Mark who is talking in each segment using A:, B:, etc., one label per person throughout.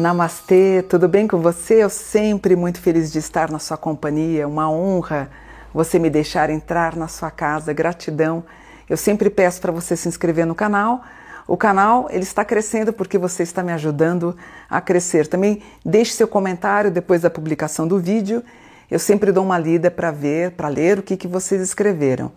A: Namastê, tudo bem com você? Eu sempre muito feliz de estar na sua companhia, uma honra você me deixar entrar na sua casa, gratidão. Eu sempre peço para você se inscrever no canal. O canal ele está crescendo porque você está me ajudando a crescer. Também deixe seu comentário depois da publicação do vídeo. Eu sempre dou uma lida para ver, para ler o que, que vocês escreveram.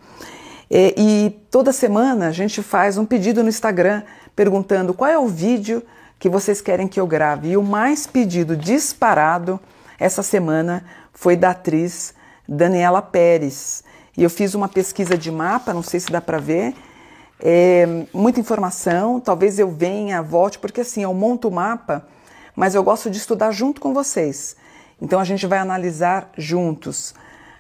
A: E, e toda semana a gente faz um pedido no Instagram perguntando qual é o vídeo que vocês querem que eu grave. E o mais pedido disparado essa semana foi da atriz Daniela Pérez. E eu fiz uma pesquisa de mapa, não sei se dá para ver. É, muita informação, talvez eu venha, volte, porque assim, eu monto o mapa, mas eu gosto de estudar junto com vocês. Então a gente vai analisar juntos.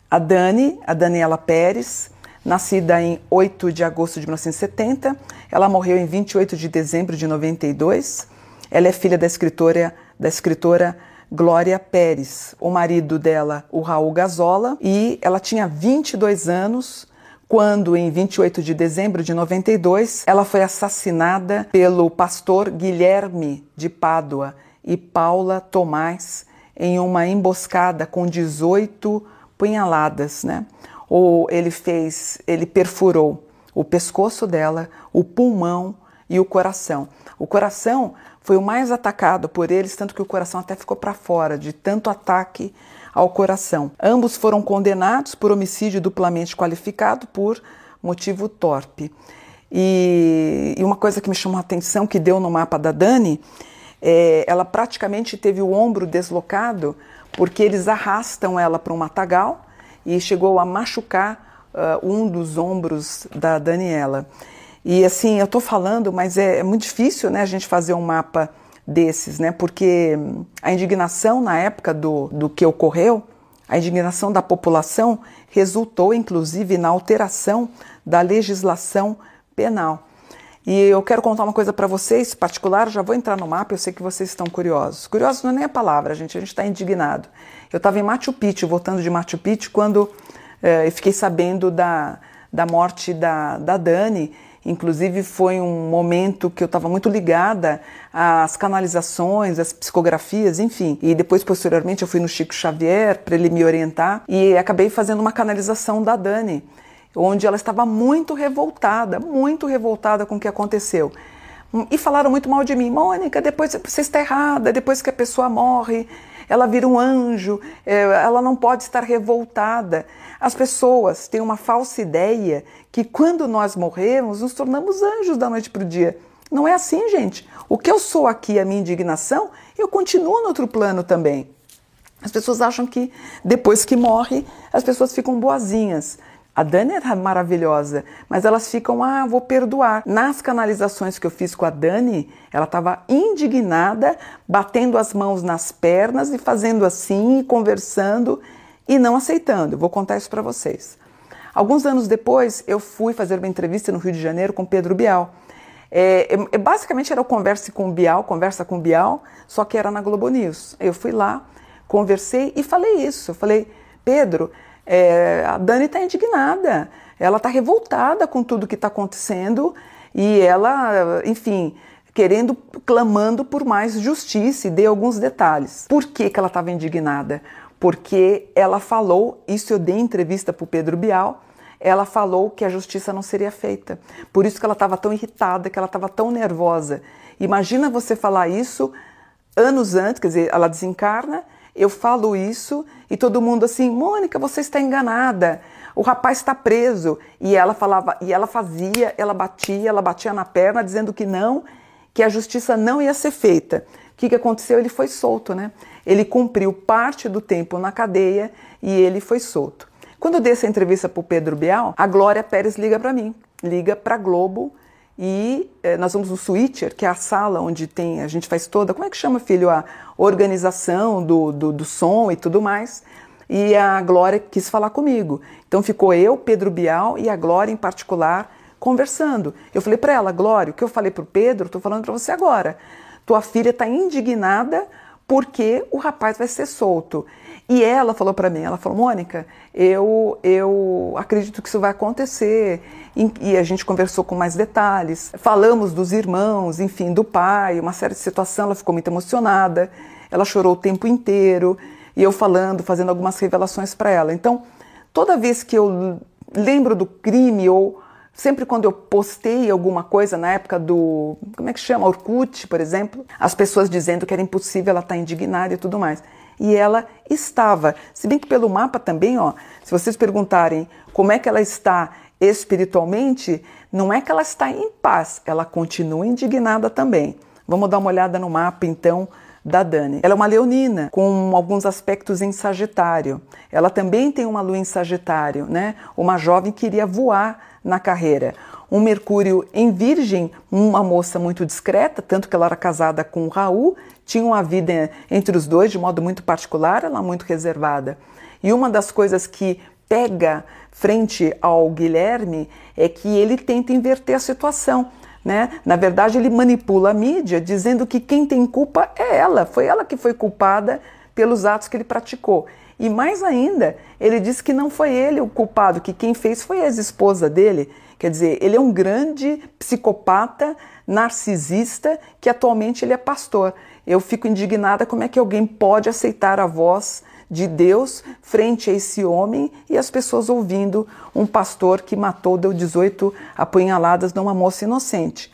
A: A Dani, a Daniela Pérez, nascida em 8 de agosto de 1970, ela morreu em 28 de dezembro de 92. Ela é filha da escritora, da escritora Glória Pérez, o marido dela, o Raul Gazola, e ela tinha 22 anos quando, em 28 de dezembro de 92, ela foi assassinada pelo pastor Guilherme de Pádua e Paula Tomás em uma emboscada com 18 punhaladas, né? Ou ele fez, ele perfurou o pescoço dela, o pulmão e o coração. O coração foi o mais atacado por eles, tanto que o coração até ficou para fora de tanto ataque ao coração. Ambos foram condenados por homicídio duplamente qualificado por motivo torpe. E, e uma coisa que me chamou a atenção, que deu no mapa da Dani, é, ela praticamente teve o ombro deslocado porque eles arrastam ela para um matagal e chegou a machucar uh, um dos ombros da Daniela. E assim, eu estou falando, mas é, é, muito difícil né, a gente fazer um mapa desses, né? Porque a indignação na época do, do que ocorreu, a indignação da população resultou inclusive na alteração da legislação penal. E eu quero contar uma coisa para vocês, particular, já vou entrar no mapa, eu sei que vocês estão curiosos. Curiosos não é nem a palavra, gente, a gente está indignado. Eu estava em Machu Picchu, voltando de Machu Picchu, quando eh, eu fiquei sabendo da, da morte da, da Dani, Inclusive, foi um momento que eu estava muito ligada às canalizações, às psicografias, enfim. E depois, posteriormente, eu fui no Chico Xavier para ele me orientar e acabei fazendo uma canalização da Dani, onde ela estava muito revoltada, muito revoltada com o que aconteceu. E falaram muito mal de mim. Mônica, depois você está errada, depois que a pessoa morre, ela vira um anjo, é, ela não pode estar revoltada. As pessoas têm uma falsa ideia que quando nós morremos, nos tornamos anjos da noite para o dia. Não é assim, gente. O que eu sou aqui, a minha indignação, eu continuo no outro plano também. As pessoas acham que depois que morre, as pessoas ficam boazinhas. A Dani é maravilhosa, mas elas ficam, ah, vou perdoar. Nas canalizações que eu fiz com a Dani, ela estava indignada, batendo as mãos nas pernas e fazendo assim, conversando e não aceitando. Vou contar isso para vocês. Alguns anos depois, eu fui fazer uma entrevista no Rio de Janeiro com Pedro Bial. É, é, basicamente era o Converse com Bial, Conversa com Bial, só que era na Globo News. Eu fui lá, conversei e falei isso. Eu falei, Pedro, é, a Dani está indignada, ela está revoltada com tudo que está acontecendo e ela, enfim, querendo, clamando por mais justiça e dei alguns detalhes. Por que, que ela estava indignada? Porque ela falou, isso eu dei entrevista para o Pedro Bial, ela falou que a justiça não seria feita. Por isso que ela estava tão irritada, que ela estava tão nervosa. Imagina você falar isso anos antes, quer dizer, ela desencarna eu falo isso e todo mundo assim, Mônica, você está enganada. O rapaz está preso. E ela falava, e ela fazia, ela batia, ela batia na perna dizendo que não, que a justiça não ia ser feita. O que, que aconteceu? Ele foi solto, né? Ele cumpriu parte do tempo na cadeia e ele foi solto. Quando eu dei essa entrevista para o Pedro Bial, a Glória Pérez liga para mim, liga para Globo e eh, nós vamos no switcher, que é a sala onde tem, a gente faz toda, como é que chama, filho, a organização do, do, do som e tudo mais. E a Glória quis falar comigo. Então ficou eu, Pedro Bial e a Glória em particular conversando. Eu falei para ela, Glória, o que eu falei para o Pedro, estou falando para você agora. Tua filha está indignada porque o rapaz vai ser solto. E ela falou para mim, ela falou, Mônica, eu, eu acredito que isso vai acontecer. E a gente conversou com mais detalhes. Falamos dos irmãos, enfim, do pai, uma série de situações. Ela ficou muito emocionada. Ela chorou o tempo inteiro. E eu falando, fazendo algumas revelações para ela. Então, toda vez que eu lembro do crime ou Sempre quando eu postei alguma coisa na época do, como é que chama, Orkut, por exemplo, as pessoas dizendo que era impossível, ela tá indignada e tudo mais. E ela estava. Se bem que pelo mapa também, ó, se vocês perguntarem como é que ela está espiritualmente, não é que ela está em paz, ela continua indignada também. Vamos dar uma olhada no mapa então da Dani. Ela é uma leonina com alguns aspectos em Sagitário. Ela também tem uma lua em Sagitário, né? Uma jovem que queria voar na carreira. Um Mercúrio em Virgem, uma moça muito discreta, tanto que ela era casada com o Raul, tinha uma vida entre os dois de modo muito particular, ela muito reservada. E uma das coisas que pega frente ao Guilherme é que ele tenta inverter a situação. Né? Na verdade, ele manipula a mídia dizendo que quem tem culpa é ela, foi ela que foi culpada pelos atos que ele praticou. E mais ainda, ele disse que não foi ele o culpado, que quem fez foi a ex-esposa dele. Quer dizer, ele é um grande psicopata, narcisista, que atualmente ele é pastor. Eu fico indignada como é que alguém pode aceitar a voz de Deus frente a esse homem e as pessoas ouvindo um pastor que matou, deu 18 apunhaladas numa moça inocente.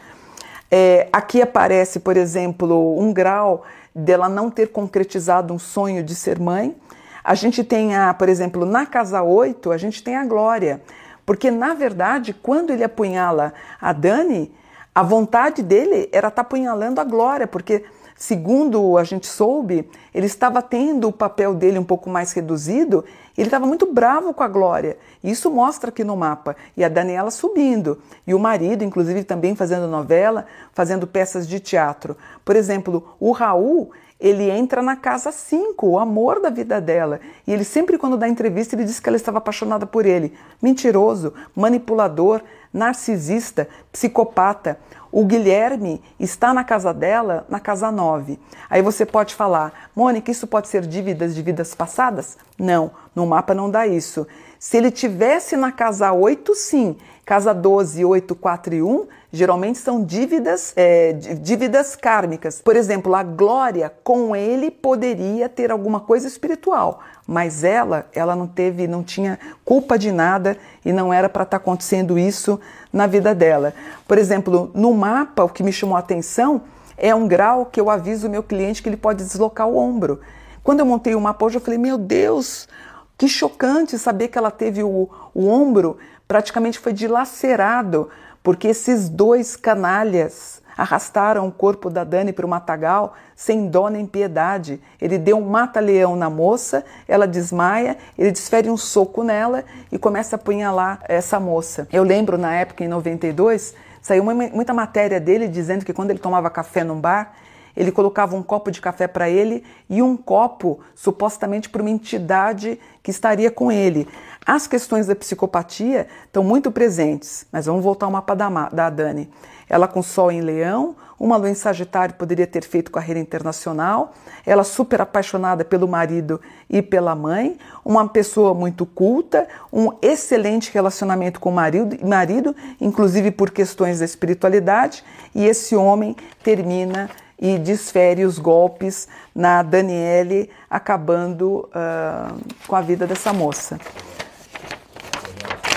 A: É, aqui aparece, por exemplo, um grau dela não ter concretizado um sonho de ser mãe. A gente tem, a, por exemplo, na casa 8, a gente tem a Glória. Porque, na verdade, quando ele apunhala a Dani, a vontade dele era estar tá apunhalando a Glória, porque, segundo a gente soube, ele estava tendo o papel dele um pouco mais reduzido, ele estava muito bravo com a Glória. Isso mostra aqui no mapa. E a Daniela subindo. E o marido, inclusive, também fazendo novela, fazendo peças de teatro. Por exemplo, o Raul ele entra na casa 5, o amor da vida dela. E ele sempre, quando dá entrevista, ele diz que ela estava apaixonada por ele. Mentiroso, manipulador, narcisista, psicopata. O Guilherme está na casa dela, na casa 9. Aí você pode falar, Mônica, isso pode ser dívidas de vidas passadas? Não, no mapa não dá isso. Se ele tivesse na casa 8, sim. Casa 12, 8, 4 e 1, geralmente são dívidas, é, dívidas kármicas. Por exemplo, a Glória com ele poderia ter alguma coisa espiritual, mas ela, ela não teve, não tinha culpa de nada e não era para estar tá acontecendo isso na vida dela. Por exemplo, no mapa, o que me chamou a atenção é um grau que eu aviso o meu cliente que ele pode deslocar o ombro. Quando eu montei o mapa hoje, eu falei: Meu Deus, que chocante saber que ela teve o, o ombro praticamente foi dilacerado, porque esses dois canalhas arrastaram o corpo da Dani para o matagal sem dó nem piedade. Ele deu um mata-leão na moça, ela desmaia, ele desfere um soco nela e começa a apunhalar essa moça. Eu lembro na época, em 92, saiu muita matéria dele dizendo que quando ele tomava café num bar, ele colocava um copo de café para ele e um copo supostamente para uma entidade que estaria com ele. As questões da psicopatia estão muito presentes, mas vamos voltar ao mapa da, da Dani. Ela com Sol em Leão, uma lua em Sagitário poderia ter feito carreira internacional, ela super apaixonada pelo marido e pela mãe, uma pessoa muito culta, um excelente relacionamento com o marido, marido inclusive por questões da espiritualidade, e esse homem termina e desfere os golpes na Daniele, acabando uh, com a vida dessa moça.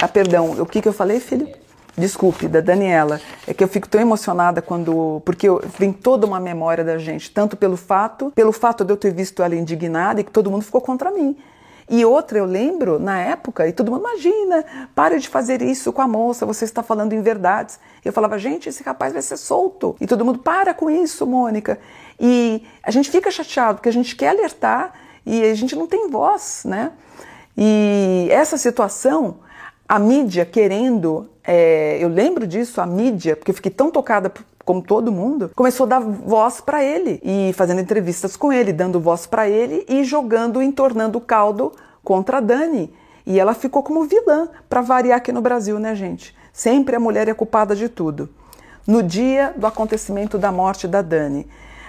A: Ah, perdão, o que, que eu falei, filho? Desculpe, da Daniela. É que eu fico tão emocionada quando. Porque vem toda uma memória da gente, tanto pelo fato, pelo fato de eu ter visto ela indignada e que todo mundo ficou contra mim. E outra, eu lembro, na época, e todo mundo, imagina, pare de fazer isso com a moça, você está falando em verdades. Eu falava, gente, esse rapaz vai ser solto. E todo mundo, para com isso, Mônica. E a gente fica chateado, porque a gente quer alertar e a gente não tem voz, né? E essa situação, a mídia querendo, é, eu lembro disso, a mídia, porque eu fiquei tão tocada como todo mundo, começou a dar voz para ele e fazendo entrevistas com ele, dando voz para ele e jogando, entornando o caldo contra a Dani. E ela ficou como vilã, para variar aqui no Brasil, né, gente? Sempre a mulher é culpada de tudo. No dia do acontecimento da morte da Dani,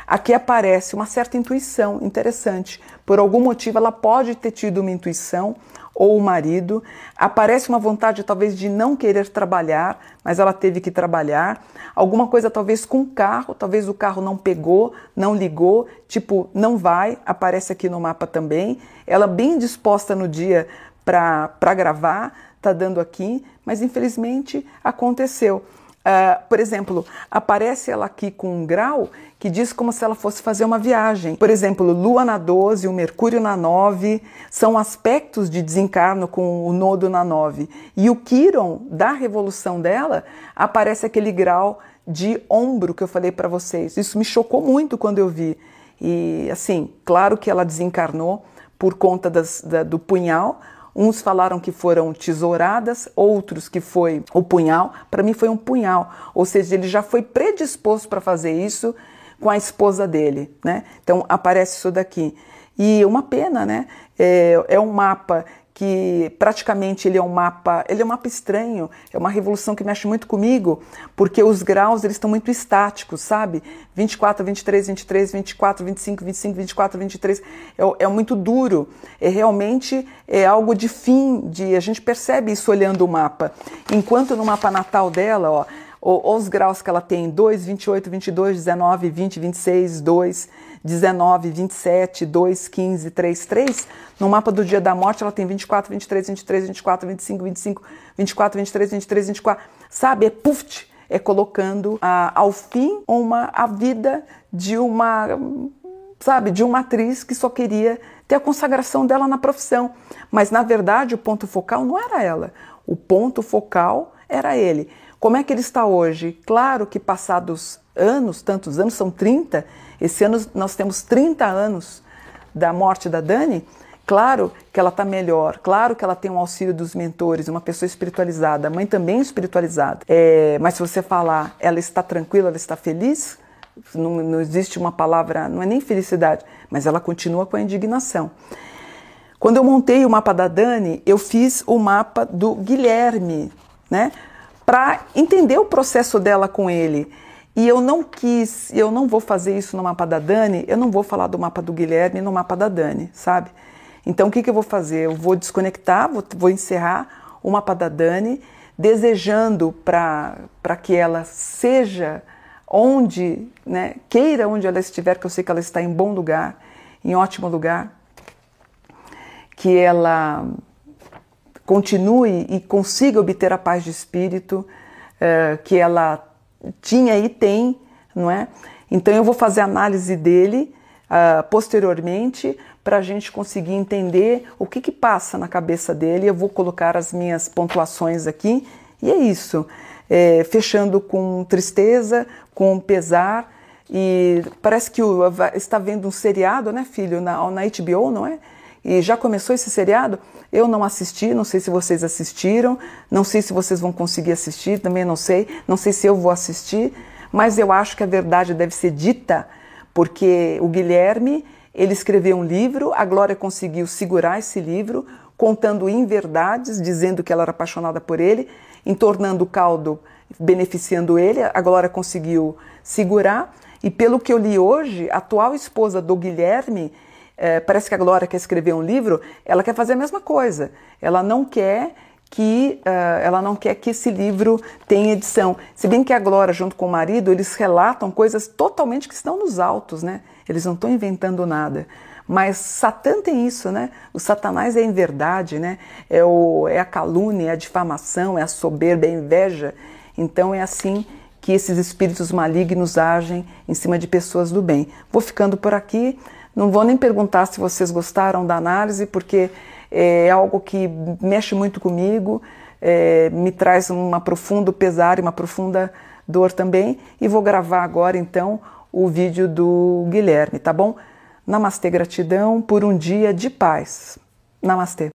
A: aqui aparece uma certa intuição interessante. Por algum motivo, ela pode ter tido uma intuição ou o marido, aparece uma vontade talvez de não querer trabalhar, mas ela teve que trabalhar, alguma coisa talvez com o carro, talvez o carro não pegou, não ligou, tipo, não vai, aparece aqui no mapa também. Ela bem disposta no dia para gravar, tá dando aqui, mas infelizmente aconteceu. Uh, por exemplo, aparece ela aqui com um grau que diz como se ela fosse fazer uma viagem. Por exemplo, Lua na 12, o Mercúrio na 9, são aspectos de desencarno com o nodo na 9. E o Quiron, da revolução dela, aparece aquele grau de ombro que eu falei para vocês. Isso me chocou muito quando eu vi. E assim, claro que ela desencarnou por conta das, da, do punhal, Uns falaram que foram tesouradas, outros que foi o punhal. Para mim foi um punhal, ou seja, ele já foi predisposto para fazer isso com a esposa dele, né? Então aparece isso daqui. E uma pena, né? É, é um mapa que praticamente ele é um mapa, ele é um mapa estranho, é uma revolução que mexe muito comigo, porque os graus eles estão muito estáticos, sabe? 24, 23, 23, 24, 25, 25, 24, 23, é, é muito duro, é realmente é algo de fim, de a gente percebe isso olhando o mapa. Enquanto no mapa natal dela, ó, os graus que ela tem, 2, 28, 22, 19, 20, 26, 2, 19, 27, 2, 15, 3, 3. No mapa do dia da morte, ela tem 24, 23, 23, 24, 25, 25, 24, 23, 23, 24. Sabe? É puft, é colocando a, ao fim uma, a vida de uma, sabe, de uma atriz que só queria ter a consagração dela na profissão. Mas na verdade, o ponto focal não era ela. O ponto focal era ele. Como é que ele está hoje? Claro que passados anos, tantos anos, são 30, esse ano nós temos 30 anos da morte da Dani. Claro que ela está melhor, claro que ela tem um auxílio dos mentores, uma pessoa espiritualizada, a mãe também espiritualizada. É, mas se você falar, ela está tranquila, ela está feliz, não, não existe uma palavra, não é nem felicidade, mas ela continua com a indignação. Quando eu montei o mapa da Dani, eu fiz o mapa do Guilherme, né? Para entender o processo dela com ele. E eu não quis, eu não vou fazer isso no mapa da Dani, eu não vou falar do mapa do Guilherme no mapa da Dani, sabe? Então o que, que eu vou fazer? Eu vou desconectar, vou, vou encerrar o mapa da Dani, desejando para que ela seja onde, né, queira onde ela estiver, que eu sei que ela está em bom lugar, em ótimo lugar, que ela continue e consiga obter a paz de espírito, uh, que ela tinha e tem, não é? Então eu vou fazer análise dele uh, posteriormente para a gente conseguir entender o que, que passa na cabeça dele. Eu vou colocar as minhas pontuações aqui e é isso. É, fechando com tristeza, com pesar e parece que o, está vendo um seriado, né, filho, na, na HBO, não é? E já começou esse seriado? Eu não assisti, não sei se vocês assistiram, não sei se vocês vão conseguir assistir, também não sei, não sei se eu vou assistir, mas eu acho que a verdade deve ser dita, porque o Guilherme, ele escreveu um livro, a Glória conseguiu segurar esse livro, contando inverdades, dizendo que ela era apaixonada por ele, entornando o caldo, beneficiando ele, a Glória conseguiu segurar, e pelo que eu li hoje, a atual esposa do Guilherme, é, parece que a Glória quer escrever um livro, ela quer fazer a mesma coisa. Ela não quer que uh, ela não quer que esse livro tenha edição. Se bem que a Glória, junto com o marido, eles relatam coisas totalmente que estão nos autos, né? Eles não estão inventando nada. Mas Satã tem isso, né? O Satanás é a inverdade, né? É, o, é a calúnia, é a difamação, é a soberba, é a inveja. Então é assim que esses espíritos malignos agem em cima de pessoas do bem. Vou ficando por aqui. Não vou nem perguntar se vocês gostaram da análise, porque é algo que mexe muito comigo, é, me traz um profundo pesar e uma profunda dor também. E vou gravar agora então o vídeo do Guilherme, tá bom? Namastê, gratidão por um dia de paz. Namastê.